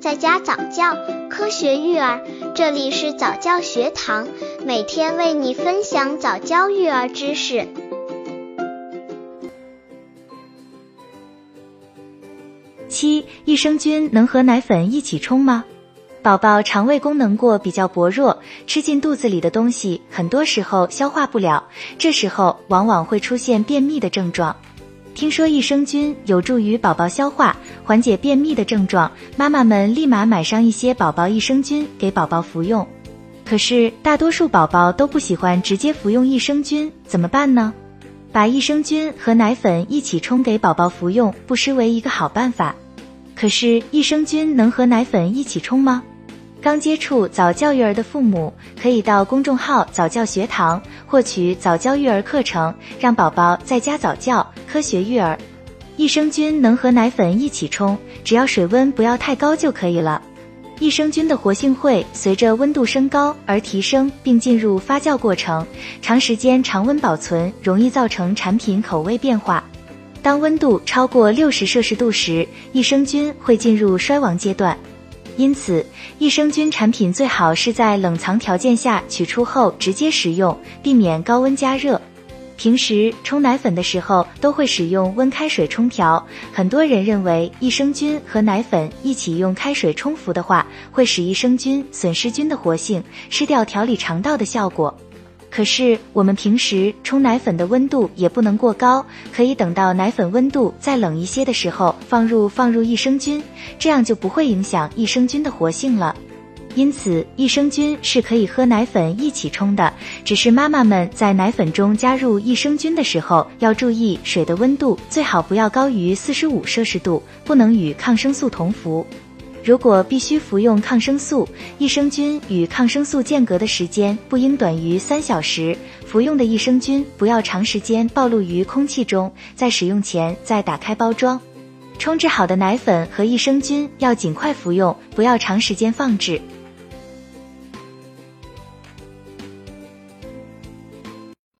在家早教，科学育儿，这里是早教学堂，每天为你分享早教育儿知识。七，益生菌能和奶粉一起冲吗？宝宝肠胃功能过比较薄弱，吃进肚子里的东西很多时候消化不了，这时候往往会出现便秘的症状。听说益生菌有助于宝宝消化，缓解便秘的症状，妈妈们立马买上一些宝宝益生菌给宝宝服用。可是大多数宝宝都不喜欢直接服用益生菌，怎么办呢？把益生菌和奶粉一起冲给宝宝服用，不失为一个好办法。可是益生菌能和奶粉一起冲吗？刚接触早教育儿的父母，可以到公众号早教学堂获取早教育儿课程，让宝宝在家早教，科学育儿。益生菌能和奶粉一起冲，只要水温不要太高就可以了。益生菌的活性会随着温度升高而提升，并进入发酵过程，长时间常温保存容易造成产品口味变化。当温度超过六十摄氏度时，益生菌会进入衰亡阶段。因此，益生菌产品最好是在冷藏条件下取出后直接食用，避免高温加热。平时冲奶粉的时候都会使用温开水冲调，很多人认为益生菌和奶粉一起用开水冲服的话，会使益生菌损失菌的活性，失掉调理肠道的效果。可是我们平时冲奶粉的温度也不能过高，可以等到奶粉温度再冷一些的时候放入放入益生菌，这样就不会影响益生菌的活性了。因此，益生菌是可以和奶粉一起冲的，只是妈妈们在奶粉中加入益生菌的时候要注意水的温度最好不要高于四十五摄氏度，不能与抗生素同服。如果必须服用抗生素，益生菌与抗生素间隔的时间不应短于三小时。服用的益生菌不要长时间暴露于空气中，在使用前再打开包装。冲制好的奶粉和益生菌要尽快服用，不要长时间放置。